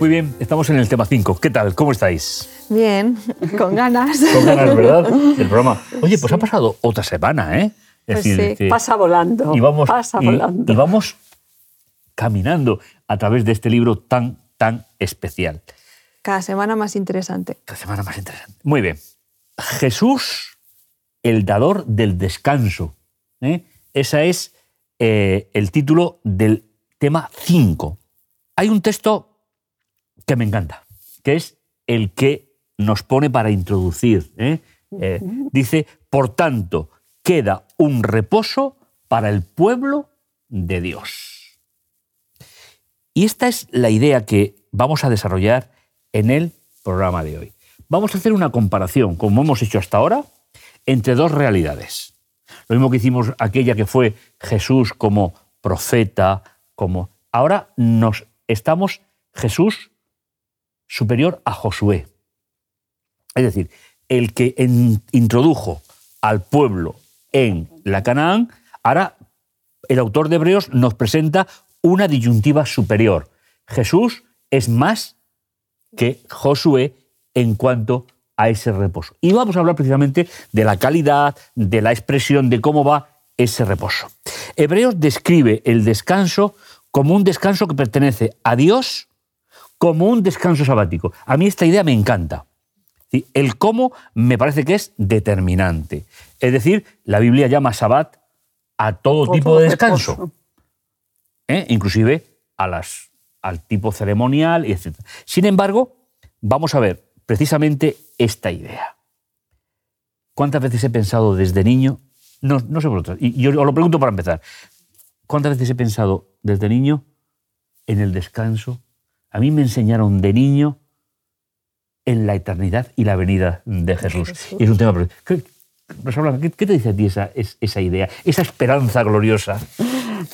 Muy bien, estamos en el tema 5. ¿Qué tal? ¿Cómo estáis? Bien, con ganas. Con ganas, ¿verdad? Del programa. Oye, pues ha pasado otra semana, ¿eh? Es pues decir, sí. pasa volando. Y vamos, pasa volando. Y vamos caminando a través de este libro tan, tan especial. Cada semana más interesante. Cada semana más interesante. Muy bien. Jesús, el dador del descanso. ¿eh? Ese es eh, el título del tema 5. Hay un texto que me encanta, que es el que nos pone para introducir. ¿eh? dice, por tanto, queda un reposo para el pueblo de Dios. Y esta es la idea que vamos a desarrollar en el programa de hoy. Vamos a hacer una comparación, como hemos hecho hasta ahora, entre dos realidades. Lo mismo que hicimos aquella que fue Jesús como profeta, como... Ahora nos estamos Jesús superior a Josué. Es decir, el que introdujo al pueblo en la Canaán, ahora el autor de Hebreos nos presenta una disyuntiva superior. Jesús es más que Josué en cuanto a ese reposo. Y vamos a hablar precisamente de la calidad, de la expresión, de cómo va ese reposo. Hebreos describe el descanso como un descanso que pertenece a Dios, como un descanso sabático. A mí esta idea me encanta. El cómo me parece que es determinante. Es decir, la Biblia llama sabbat a todo, tipo de descanso, ¿eh? inclusive a las, al tipo ceremonial, etc. Sin embargo, vamos a ver precisamente esta idea. ¿Cuántas veces he pensado desde niño? No, no sé vosotros, y yo os lo pregunto para empezar. ¿Cuántas veces he pensado desde niño en el descanso? A mí me enseñaron de niño en la eternidad y la venida de Jesús. Y es un tema... ¿Qué, ¿qué te dice a ti esa, esa idea, esa esperanza gloriosa?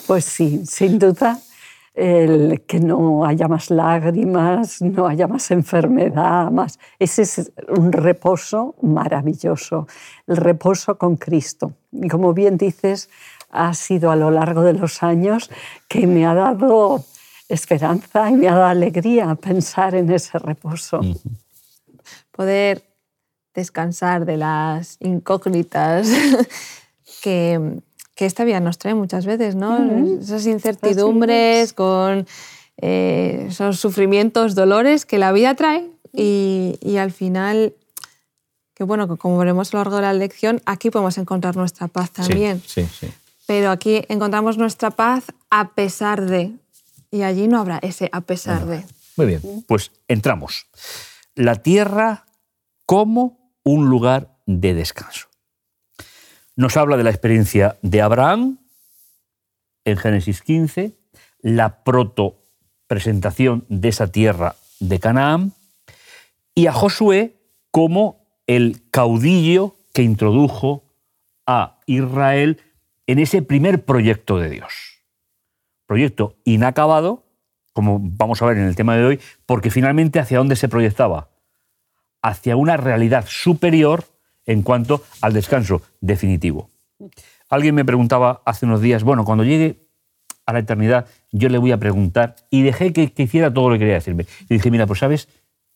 Pues sí, sin duda el que no haya más lágrimas, no haya más enfermedad, más. Ese es un reposo maravilloso, el reposo con Cristo. Y como bien dices, ha sido a lo largo de los años que me ha dado esperanza y me ha dado alegría pensar en ese reposo. Poder descansar de las incógnitas que, esta vida nos trae muchas veces, ¿no? Esas incertidumbres con eh, esos sufrimientos, dolores que la vida trae y, al final, que bueno, como veremos a lo largo de la lección, aquí podemos encontrar nuestra paz también. Sí, sí, Pero aquí encontramos nuestra paz a pesar de, y allí no habrá ese a pesar de. Muy bien, pues entramos la tierra como un lugar de descanso. Nos habla de la experiencia de Abraham en Génesis 15, la proto presentación de esa tierra de Canaán, y a Josué como el caudillo que introdujo a Israel en ese primer proyecto de Dios. Proyecto inacabado, como vamos a ver en el tema de hoy, porque finalmente hacia dónde se proyectaba? Hacia una realidad superior en cuanto al descanso definitivo. Alguien me preguntaba hace unos días, bueno, cuando llegue a la eternidad, yo le voy a preguntar, y dejé que, hiciera todo lo que quería decirme. Y dije, mira, pues sabes,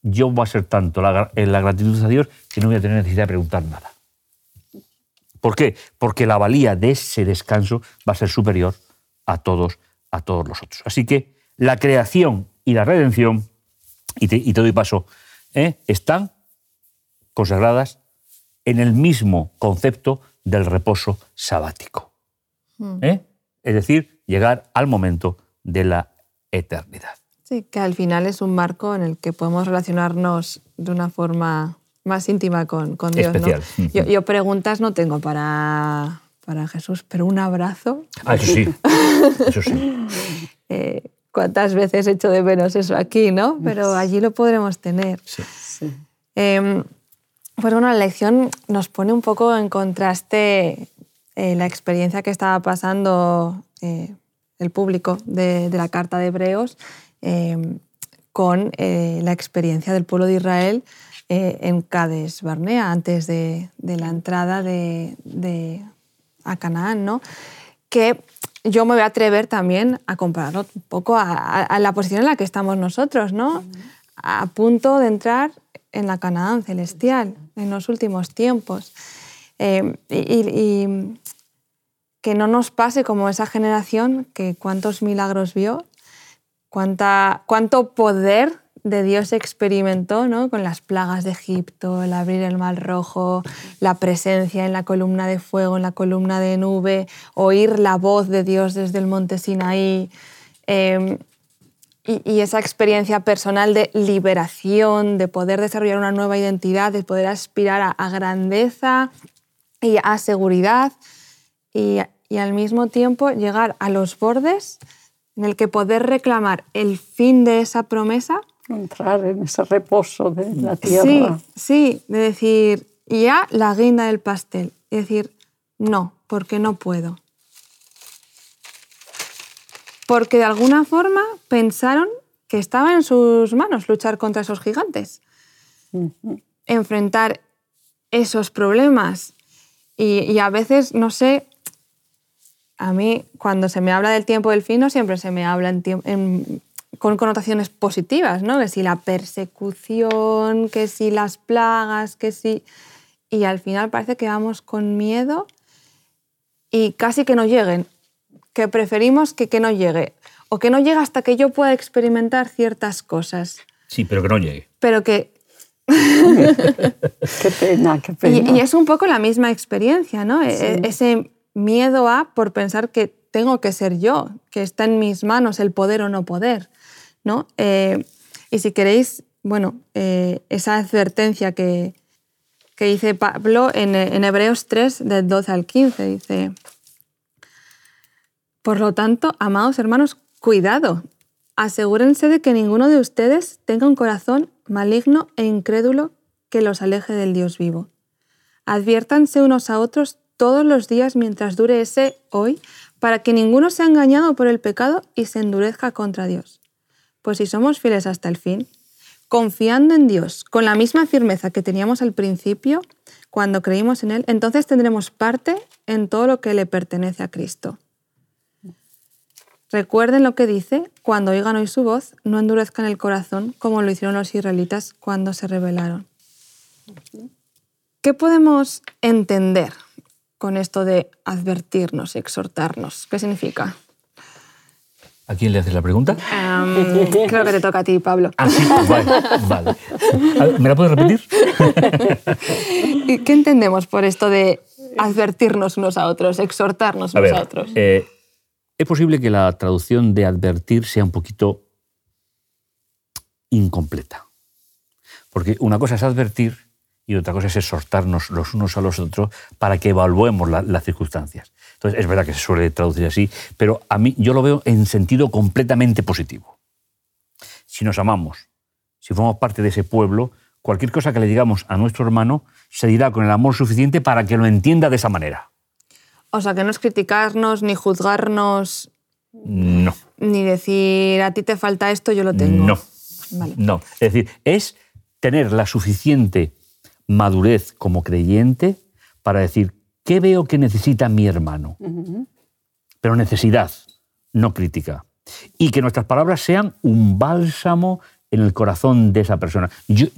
yo voy a ser tanto en la gratitud a Dios que no voy a tener necesidad de preguntar nada. ¿Por qué? Porque la valía de ese descanso va a ser superior a todos, a todos los otros. Así que la creación y la redención, y te, doy paso, ¿eh? están consagradas en el mismo concepto del reposo sabático. Hmm. ¿eh? Es decir, llegar al momento de la eternidad. Sí, que al final es un marco en el que podemos relacionarnos de una forma más íntima con, con Dios. Especial. Yo, preguntas no tengo para, para Jesús, pero un abrazo. Ah, eso sí. Eso sí. Eh, cuántas veces he hecho de menos eso aquí, ¿no? Pero allí lo podremos tener. Sí. Em, pues bueno, la lección nos pone un poco en contraste eh, la experiencia que estaba pasando eh, el público de, la Carta de Hebreos em, con eh, la experiencia del pueblo de Israel en Cades Barnea, antes de, la entrada de, a Canaán, ¿no? que yo me voy a atrever también a compararlo un poco a, la posición en la que estamos nosotros, ¿no? A punto de entrar en la Canaán celestial en los últimos tiempos. Eh, y, que no nos pase como esa generación que cuántos milagros vio, cuánta, cuánto poder de Dios experimentó ¿no? con las plagas de Egipto, el abrir el mar rojo, la presencia en la columna de fuego, en la columna de nube, oír la voz de Dios desde el monte Sinaí. Eh, y, esa experiencia personal de liberación, de poder desarrollar una nueva identidad, de poder aspirar a, grandeza y a seguridad y, al mismo tiempo llegar a los bordes en el que poder reclamar el fin de esa promesa. Entrar en ese reposo de la tierra. Sí, sí, de decir, ya la guinda del pastel. Y decir, no, porque no puedo porque de alguna forma pensaron que estaba en sus manos luchar contra esos gigantes, enfrentar esos problemas. Y, a veces, no sé, a mí cuando se me habla del tiempo del fin, no siempre se me habla con connotaciones positivas, ¿no? Que si la persecución, que si las plagas, que si... Y al final parece que vamos con miedo y casi que no lleguen que preferimos que, que no llegue. O que no llegue hasta que yo pueda experimentar ciertas cosas. Sí, pero que no llegue. Pero que... qué pena, qué pena. Y, es un poco la misma experiencia, ¿no? E, ese miedo a por pensar que tengo que ser yo, que está en mis manos el poder o no poder, Eh, y si queréis, bueno, eh, esa advertencia que, que dice Pablo en, en Hebreos 3, del 12 al 15, dice... Por lo tanto, amados hermanos, cuidado. Asegúrense de que ninguno de ustedes tenga un corazón maligno e incrédulo que los aleje del Dios vivo. Adviértanse unos a otros todos los días mientras dure ese hoy, para que ninguno sea engañado por el pecado y se endurezca contra Dios. Pues si somos fieles hasta el fin, confiando en Dios con la misma firmeza que teníamos al principio, cuando creímos en Él, entonces tendremos parte en todo lo que le pertenece a Cristo. Recuerden lo que dice, cuando oigan hoy su voz, no endurezcan el corazón como lo hicieron los israelitas cuando se rebelaron. ¿Qué podemos entender con esto de advertirnos, exhortarnos? ¿Qué significa? ¿A quién le haces la pregunta? creo que te toca a ti, Pablo. Ah, sí, vale, ¿Me la puedes repetir? ¿Qué entendemos por esto de advertirnos unos a otros, exhortarnos unos a, otros? Eh, es posible que la traducción de advertir sea un poquito incompleta. Porque una cosa es advertir y otra cosa es exhortarnos los unos a los otros para que evaluemos las circunstancias. Entonces, es verdad que se suele traducir así, pero a mí yo lo veo en sentido completamente positivo. Si nos amamos, si formamos parte de ese pueblo, cualquier cosa que le digamos a nuestro hermano se dirá con el amor suficiente para que lo entienda de esa manera. O sea, que no es criticarnos ni juzgarnos. No. Ni decir, a ti te falta esto, yo lo tengo. No. No. Es decir, es tener la suficiente madurez como creyente para decir, ¿qué veo que necesita mi hermano? Pero necesidad, no crítica. Y que nuestras palabras sean un bálsamo en el corazón de esa persona. Yo,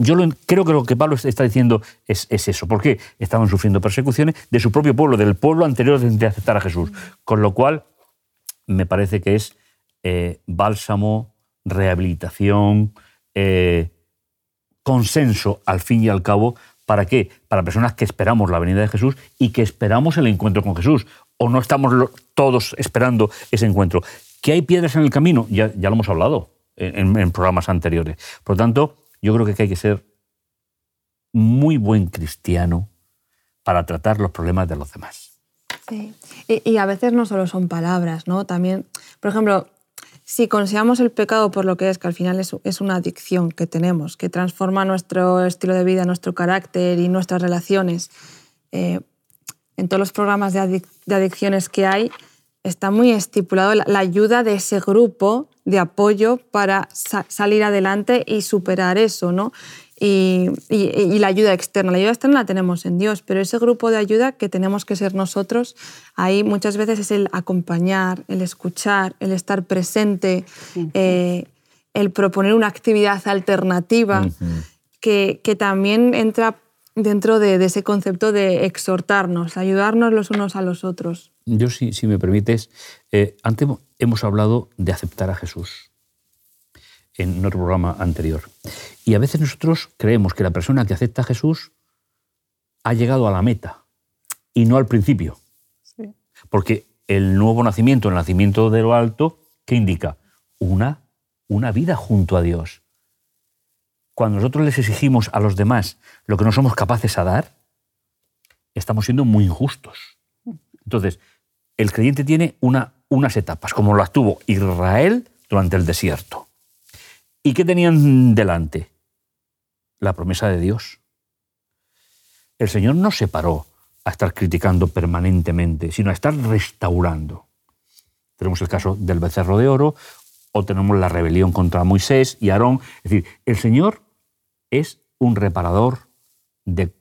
creo que lo que Pablo está diciendo es, eso. ¿Por qué? Estaban sufriendo persecuciones de su propio pueblo, del pueblo anterior de aceptar a Jesús. Con lo cual, me parece que es eh, bálsamo, rehabilitación, eh, consenso, al fin y al cabo, ¿para qué? Para personas que esperamos la venida de Jesús y que esperamos el encuentro con Jesús. O no estamos todos esperando ese encuentro. ¿Que hay piedras en el camino? Ya, ya lo hemos hablado en, programas anteriores. Por lo tanto, yo creo que hay que ser muy buen cristiano para tratar los problemas de los demás. Sí. Y, a veces no solo son palabras, ¿no? También, por ejemplo, si consideramos el pecado por lo que es, que al final es, una adicción que tenemos, que transforma nuestro estilo de vida, nuestro carácter y nuestras relaciones, eh, en todos los programas de, adicciones que hay, está muy estipulado la, ayuda de ese grupo de apoyo para salir adelante y superar eso, ¿no? Y, la ayuda externa. La ayuda externa la tenemos en Dios, pero ese grupo de ayuda que tenemos que ser nosotros, ahí muchas veces es el acompañar, el escuchar, el estar presente, eh, el proponer una actividad alternativa que, que, también entra dentro de, ese concepto de exhortarnos, ayudarnos los unos a los otros. Yo, si, si me permites, eh, antes hemos hablado de aceptar a Jesús en nuestro programa anterior. Y a veces nosotros creemos que la persona que acepta a Jesús ha llegado a la meta y no al principio. Porque el nuevo nacimiento, el nacimiento de lo alto, ¿qué indica? Una, una vida junto a Dios. Cuando nosotros les exigimos a los demás lo que no somos capaces a dar, estamos siendo muy injustos. Entonces, el creyente tiene una, unas etapas, como las tuvo Israel durante el desierto. ¿Y qué tenían delante? La promesa de Dios. El Señor no se paró a estar criticando permanentemente, sino a estar restaurando. Tenemos el caso del becerro de oro, o tenemos la rebelión contra Moisés y Aarón. Es decir, el Señor es un reparador de,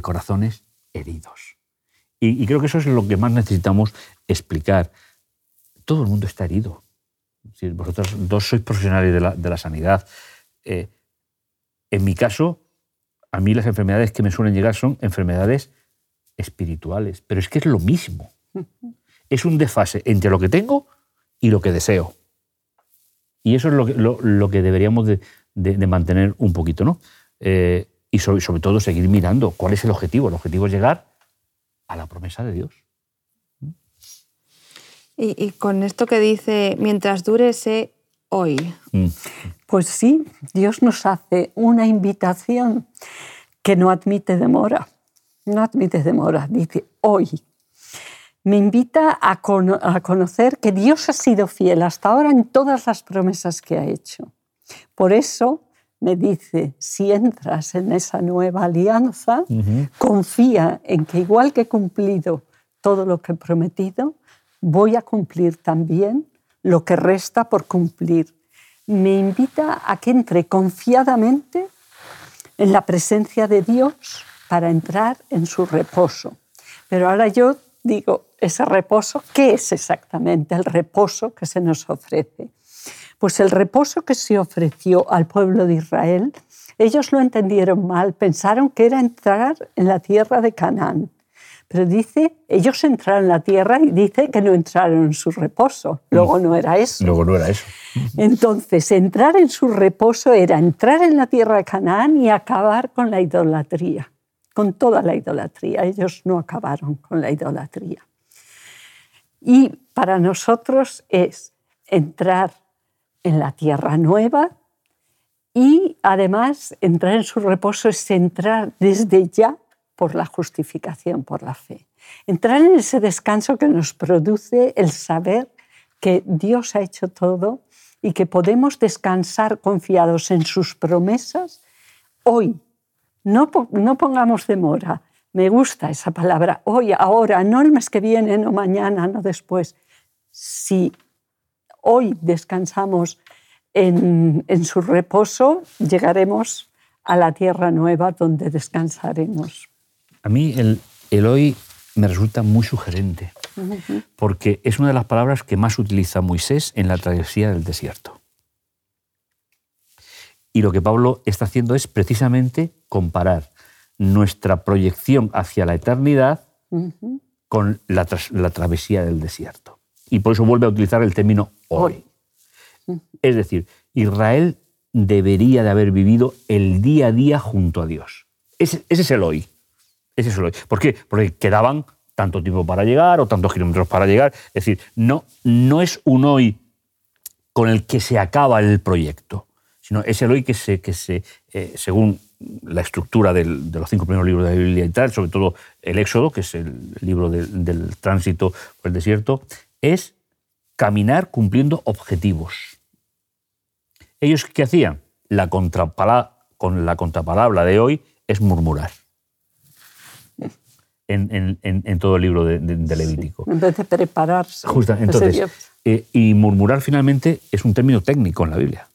corazones heridos. Y, creo que eso es lo que más necesitamos explicar. Todo el mundo está herido si vosotros dos sois profesionales de la, sanidad, eh, en mi caso, a mí las enfermedades que me suelen llegar son enfermedades espirituales, pero es que es lo mismo. Es un desfase entre lo que tengo y lo que deseo. Y eso es lo que, lo, que deberíamos de, mantener un poquito, ¿no? Eh, y sobre todo seguir mirando cuál es el objetivo. El objetivo es llegar a la promesa de Dios. Y, con esto que dice, mientras dure ese hoy. Mm. Pues sí, Dios nos hace una invitación que no admite demora. No admite demora, dice hoy. Me invita a, a conocer que Dios ha sido fiel hasta ahora en todas las promesas que ha hecho. Por eso me dice, si entras en esa nueva alianza, confía en que igual que he cumplido todo lo que he prometido, voy a cumplir también lo que resta por cumplir. Me invita a que entre confiadamente en la presencia de Dios para entrar en su reposo. Pero ahora yo digo, ese reposo, ¿qué es exactamente el reposo que se nos ofrece? Pues el reposo que se ofreció al pueblo de Israel, ellos lo entendieron mal, pensaron que era entrar en la tierra de Canaán. Pero dice, ellos entraron en la tierra y dice que no entraron en su reposo. Luego no era eso. Luego no era eso. Entonces, entrar en su reposo era entrar en la tierra de Canaán y acabar con la idolatría, con toda la idolatría. Ellos no acabaron con la idolatría. Y para nosotros es entrar en la tierra nueva y además entrar en su reposo es entrar desde ya por la justificación, por la fe. Entrar en ese descanso que nos produce el saber que Dios ha hecho todo y que podemos descansar confiados en sus promesas hoy. No, no pongamos demora. Me gusta esa palabra, hoy, ahora, no el mes que viene, no mañana, no después. Si hoy descansamos en, en su reposo, llegaremos a la tierra nueva donde descansaremos. A mí el, hoy me resulta muy sugerente, porque es una de las palabras que más utiliza Moisés en la travesía del desierto. Y lo que Pablo está haciendo es precisamente comparar nuestra proyección hacia la eternidad con la, travesía del desierto. Y por eso vuelve a utilizar el término hoy. Es decir, Israel debería de haber vivido el día a día junto a Dios. ese es el hoy. Ese es el hoy. ¿Por qué? Porque quedaban tanto tiempo para llegar o tantos kilómetros para llegar. Es decir, no, no es un hoy con el que se acaba el proyecto, sino es el hoy que se, que se eh, según la estructura de los cinco primeros libros de la Biblia y tal, sobre todo el Éxodo, que es el libro del tránsito por el desierto, es caminar cumpliendo objetivos. ¿Ellos qué hacían? La con la contrapalabra de hoy es murmurar. En, en- en todo el libro de, de- de Levítico. En vez de prepararse. Justo, entonces, eh, y murmurar finalmente es un término técnico en la Biblia.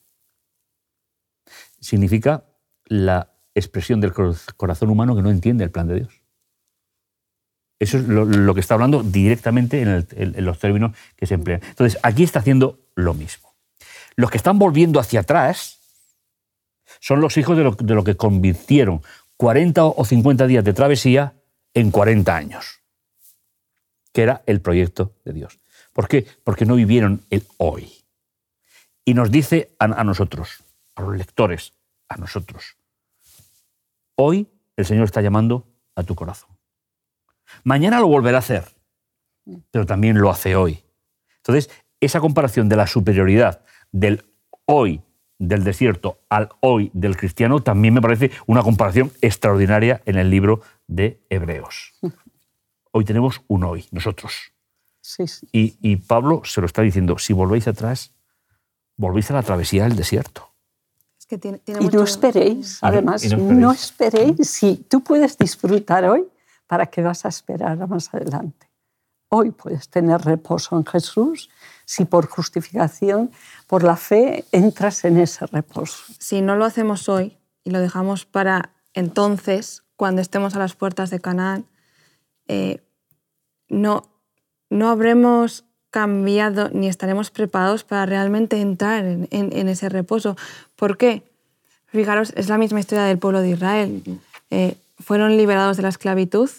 Significa la expresión del cor- corazón humano que no entiende el plan de Dios. Eso es lo, lo que está hablando directamente en, el- en- en los términos que se emplean. Entonces, aquí está haciendo lo mismo. Los que están volviendo hacia atrás son los hijos de lo, de lo que convirtieron 40 o 50 días de travesía en 40 años, que era el proyecto de Dios. ¿Por qué? Porque no vivieron el hoy. Y nos dice a, nosotros, a los lectores, a nosotros, hoy el Señor está llamando a tu corazón. Mañana lo volverá a hacer, pero también lo hace hoy. Entonces, esa comparación de la superioridad del hoy del desierto al hoy del cristiano también me parece una comparación extraordinaria en el libro de Hebreos. Hoy tenemos un hoy, nosotros. Sí, sí. Y, y Pablo se lo está diciendo, si volvéis atrás, volvéis a la travesía del desierto. Es que tiene, tiene Y mucho- no esperéis, Y no- además, y no no esperéis. esperéis. Si tú puedes disfrutar hoy, ¿para qué vas a esperar a más adelante? Hoy puedes tener reposo en Jesús si por justificación, por la fe, entras en ese reposo. Si no lo hacemos hoy y lo dejamos para entonces, cuando estemos a las puertas de Canaán, eh, no, no habremos cambiado ni estaremos preparados para realmente entrar en, en- en ese reposo. ¿Por qué? Fijaros, es la misma historia del pueblo de Israel. Eh, fueron liberados de la esclavitud.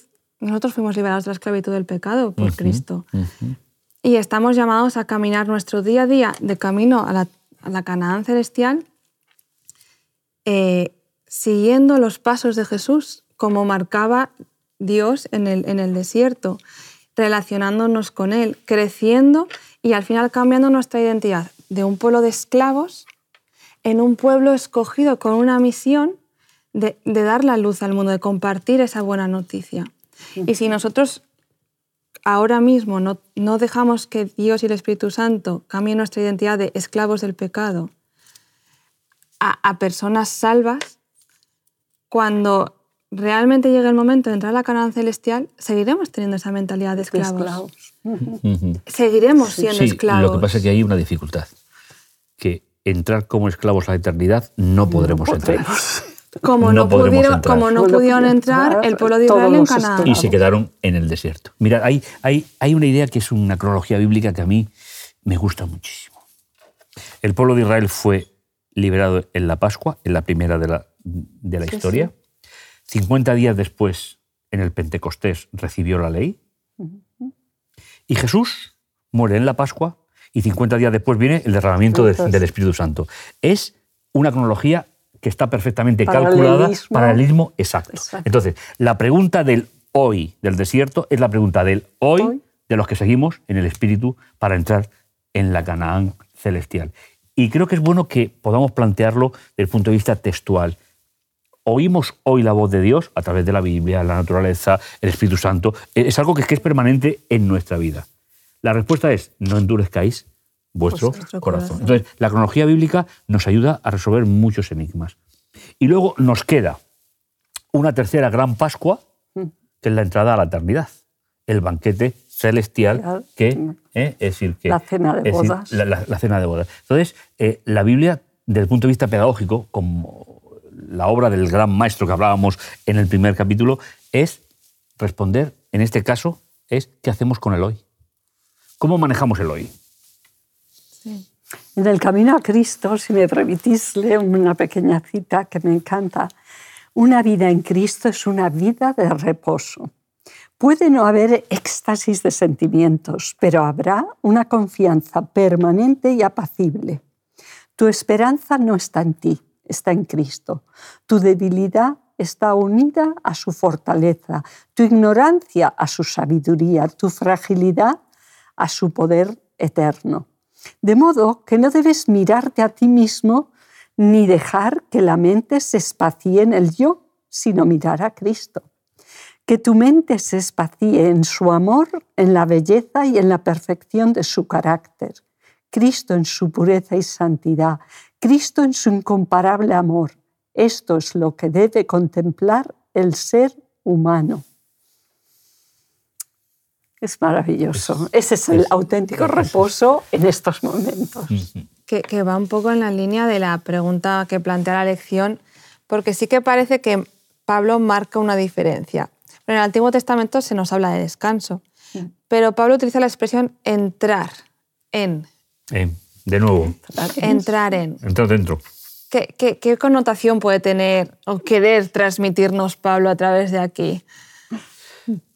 Nosotros fuimos liberados de la esclavitud del pecado por Cristo. Y estamos llamados a caminar nuestro día a día de camino a la, a la Canaán celestial, eh, siguiendo los pasos de Jesús, como marcaba Dios en el, en el desierto, relacionándonos con Él, creciendo y al final cambiando nuestra identidad de un pueblo de esclavos en un pueblo escogido con una misión de, de dar la luz al mundo, de compartir esa buena noticia. Y si nosotros ahora mismo no, no dejamos que Dios y el Espíritu Santo cambien nuestra identidad de esclavos del pecado a, a personas salvas, cuando realmente llegue el momento de entrar a la Canaán celestial, seguiremos teniendo esa mentalidad de De esclavos. esclavos. Seguiremos siendo Sí, esclavos. lo que pasa es que hay una dificultad, que entrar como esclavos a la eternidad no podremos entrar. podremos. Como no pudieron, entrar. como no No pudieron pudieron entrar el pueblo de Israel en Canaán. y se quedaron en el desierto. Mira, hay, hay, hay una idea que es una cronología bíblica que a mí me gusta muchísimo. El pueblo de Israel fue liberado en la Pascua, en la primera de la, de la Sí, historia. 50 días después, en el Pentecostés, recibió la ley. Y Jesús muere en la Pascua y 50 días después viene el derramamiento Entonces- del Espíritu Santo. Es una cronología que está perfectamente calculada, Paralelismo. paralelismo exacto. Exacto. Entonces, la pregunta del hoy del desierto es la pregunta del hoy, Hoy. de los que seguimos en el Espíritu para entrar en la Canaán celestial. Y creo que es bueno que podamos plantearlo desde el punto de vista textual. Oímos hoy la voz de Dios a través de la Biblia, la naturaleza, el Espíritu Santo. Eh, Es algo que es, permanente en nuestra vida. La respuesta es, no endurezcáis vuestro, Vuestro corazón. corazón. Entonces, la cronología bíblica nos ayuda a resolver muchos enigmas. Y luego nos queda una tercera gran Pascua, que es la entrada a la eternidad, el banquete celestial, que eh, es decir, que La cena de decir, bodas. la, la- la cena de bodas. Entonces, eh, la Biblia, desde el punto de vista pedagógico, como la obra del gran maestro que hablábamos en el primer capítulo, es responder, en este caso, es ¿qué hacemos con el hoy? ¿Cómo manejamos el hoy? En el camino a Cristo, si me permitís una pequeña cita que me encanta, una vida en Cristo es una vida de reposo. Puede no haber éxtasis de sentimientos, pero habrá una confianza permanente y apacible. Tu esperanza no está en ti, está en Cristo. Tu debilidad está unida a su fortaleza, tu ignorancia a su sabiduría, tu fragilidad a su poder eterno. De modo que no debes mirarte a ti mismo ni dejar que la mente se espacie en el yo, sino mirar a Cristo. Que tu mente se espacie en su amor, en la belleza y en la perfección de su carácter. Cristo en su pureza y santidad. Cristo en su incomparable amor. Esto es lo que debe contemplar el ser humano. Es maravilloso. Ese es el auténtico reposo en estos momentos. Que, que va un poco en la línea de la pregunta que plantea la lección, porque sí que parece que Pablo marca una diferencia. En el Antiguo Testamento se nos habla de descanso, pero Pablo utiliza la expresión entrar en. Eh, de nuevo, Entrar en. entrar dentro. ¿Qué, qué, qué connotación puede tener o querer transmitirnos Pablo a través de aquí?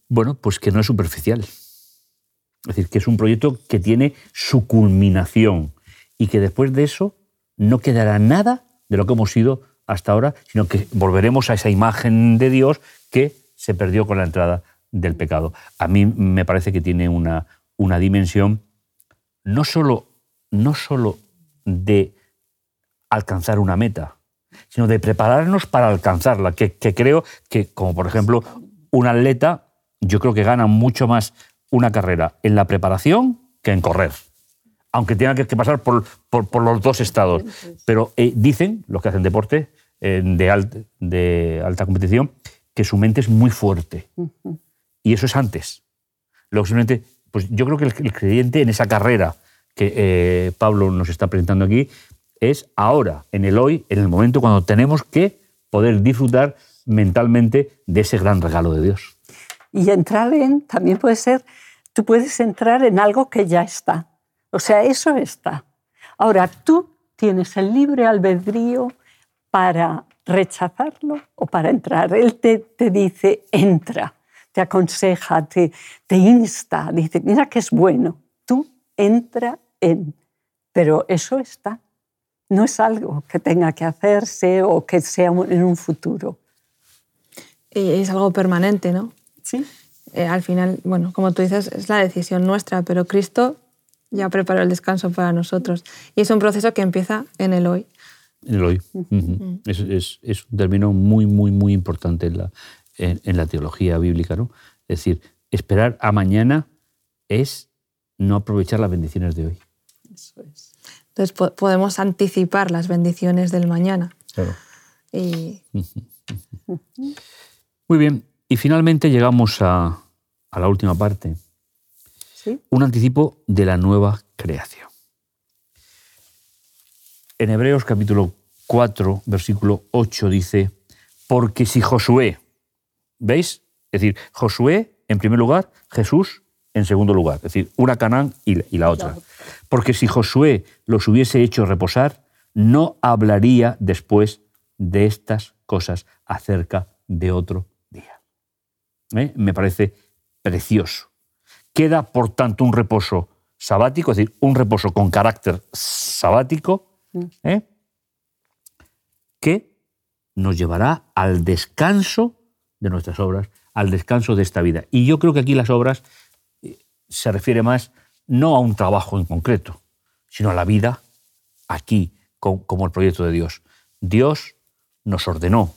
Bueno, pues que no es superficial. Es decir, que es un proyecto que tiene su culminación y que después de eso no quedará nada de lo que hemos sido hasta ahora, sino que volveremos a esa imagen de Dios que se perdió con la entrada del pecado. A mí me parece que tiene una, una dimensión no solo, no solo de alcanzar una meta, sino de prepararnos para alcanzarla, que, que creo que, como por ejemplo, un atleta, yo creo que gana mucho más una carrera en la preparación que en correr aunque tenga que, pasar por, por- por los dos estados. Pero eh, dicen, los que hacen deporte eh, de, alt- de alta competición, que su mente es muy fuerte. Y eso es antes. Luego simplemente, pues yo creo que el, el creyente en esa carrera que eh, Pablo nos está presentando aquí es ahora, en el hoy, en el momento cuando tenemos que poder disfrutar mentalmente de ese gran regalo de Dios. Y entrar en, también puede ser, tú puedes entrar en algo que ya está. O sea, eso está. Ahora, tú tienes el libre albedrío para rechazarlo o para entrar. Él te, te dice, entra, te aconseja, te, te insta, dice, mira que es bueno, tú entra en. Pero eso está. No es algo que tenga que hacerse o que sea en un futuro. Y es algo permanente, ¿no? ¿Sí? Eh, al final, bueno, como tú dices, es la decisión nuestra, pero Cristo ya preparó el descanso para nosotros. Y es un proceso que empieza en el hoy. En el hoy. Ujú. es, es- es un término muy, muy, muy importante en la, en, en la teología bíblica. ¿no? Es decir, esperar a mañana es no aprovechar las bendiciones de hoy. Eso es. Entonces po- podemos anticipar las bendiciones del mañana. Y Muy bien. Y finalmente llegamos a, a la última parte. ¿Sí? Un anticipo de la nueva creación. En Hebreos capítulo 4, versículo 8 dice, porque si Josué, ¿veis? Es decir, Josué en primer lugar, Jesús en segundo lugar. Es decir, una Canaán y la- y la otra. Porque si Josué los hubiese hecho reposar, no hablaría después de estas cosas acerca de otro día. ¿Eh? Me parece precioso. Queda, por tanto, un reposo sabático, es decir, un reposo con carácter sabático, ¿eh? que nos llevará al descanso de nuestras obras, al descanso de esta vida. Y yo creo que aquí las obras se refiere más no a un trabajo en concreto, sino a la vida aquí, co- como el proyecto de Dios. Dios nos ordenó,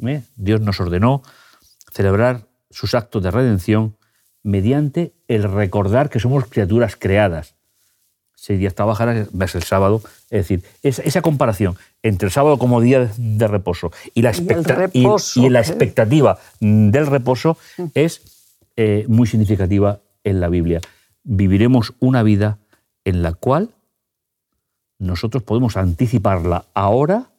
¿eh? Dios nos ordenó celebrar sus actos de redención mediante el recordar que somos criaturas creadas. Seis días trabajarás, ves el sábado. Es decir, es- esa comparación entre el sábado como día de reposo y la, Y el expecta- y- reposo y la que- expectativa mm, del reposo es eh, muy significativa en la Biblia. Viviremos una vida en la cual nosotros podemos anticiparla ahora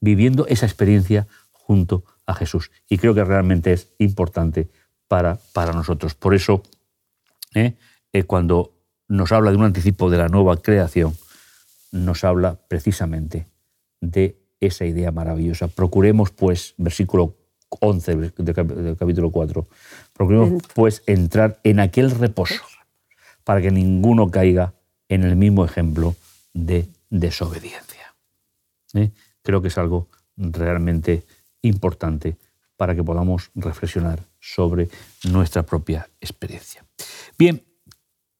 viviendo esa experiencia junto a Jesús. Y creo que realmente es importante para, para nosotros. Por eso, ¿eh? Eh, cuando nos habla de un anticipo de la nueva creación, nos habla precisamente de esa idea maravillosa. Procuremos, pues, versículo 11 del cap- del capítulo 4, procuremos, pues, entrar en aquel reposo para que ninguno caiga en el mismo ejemplo de desobediencia. ¿eh? Creo que es algo realmente importante para que podamos reflexionar sobre nuestra propia experiencia. Bien,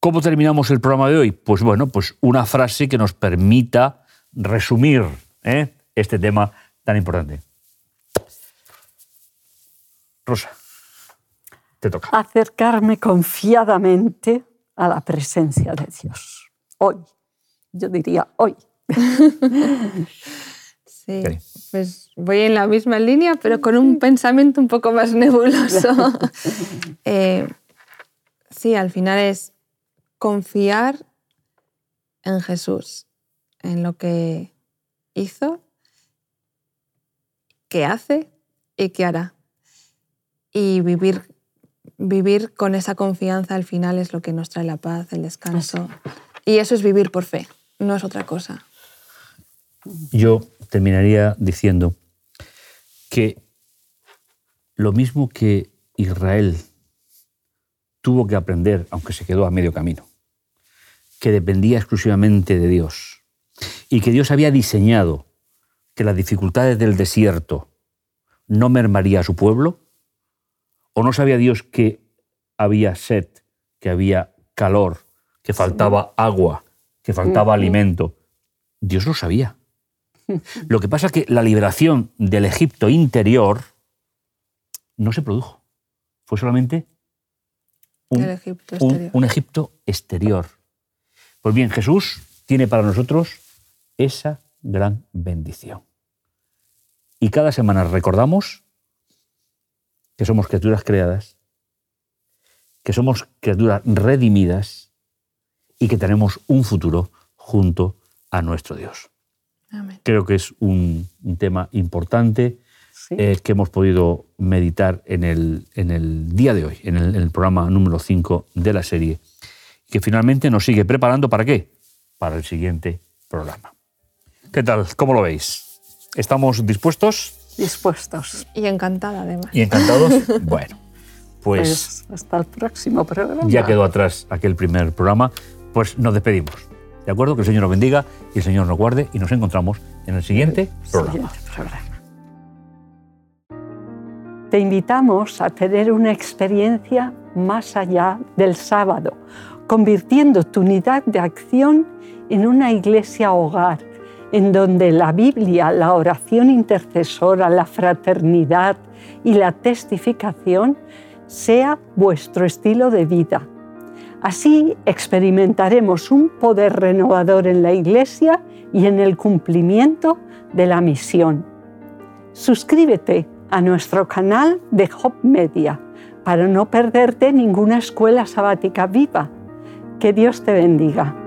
¿cómo terminamos el programa de hoy? Pues bueno, pues una frase que nos permita resumir ¿eh? este tema tan importante. Rosa, te toca. acercarme confiadamente a la presencia de Dios. Hoy, yo diría hoy. sí, pues voy en la misma línea, pero con un pensamiento un poco más nebuloso. Eh, Sí, al final es confiar en Jesús, en lo que hizo, que hace y que hará. Y vivir, vivir con esa confianza al final es lo que nos trae la paz, el descanso. Y eso es vivir por fe, no es otra cosa. Yo terminaría diciendo que lo mismo que Israel tuvo que aprender, aunque se quedó a medio camino, que dependía exclusivamente de Dios y que Dios había diseñado que las dificultades del desierto no mermaría a su pueblo, o no sabía Dios que había sed, que había calor, que faltaba agua, que faltaba alimento. Dios lo sabía. Lo que pasa es que la liberación del Egipto interior no se produjo. Fue solamente un, El Egipto un- exterior. un Egipto exterior. Pues bien, Jesús tiene para nosotros esa gran bendición. Y cada semana recordamos que somos criaturas creadas, que somos criaturas redimidas y que tenemos un futuro junto a nuestro Dios. Amén. Creo que es un, un tema importante Sí. eh, que hemos podido meditar en el, en el día de hoy, en el, en el programa número 5 de la serie, que finalmente nos sigue preparando para qué? Para el siguiente programa. ¿Qué tal? ¿Cómo lo veis? ¿Estamos dispuestos Dispuestos. Y encantada además. y encantados? bueno, pues Pues hasta el próximo programa. ya quedó atrás aquel primer programa, pues nos despedimos. ¿De acuerdo? Que el Señor nos bendiga y el Señor nos guarde y nos encontramos en el siguiente programa. Siguiente programa. Te invitamos a tener una experiencia más allá del sábado, convirtiendo tu unidad de acción en una iglesia hogar, en donde la Biblia, la oración intercesora, la fraternidad y la testificación sea vuestro estilo de vida. Así experimentaremos un poder renovador en la Iglesia y en el cumplimiento de la misión. Suscríbete a nuestro canal de Hop Media para no perderte ninguna escuela sabática viva. Que Dios te bendiga.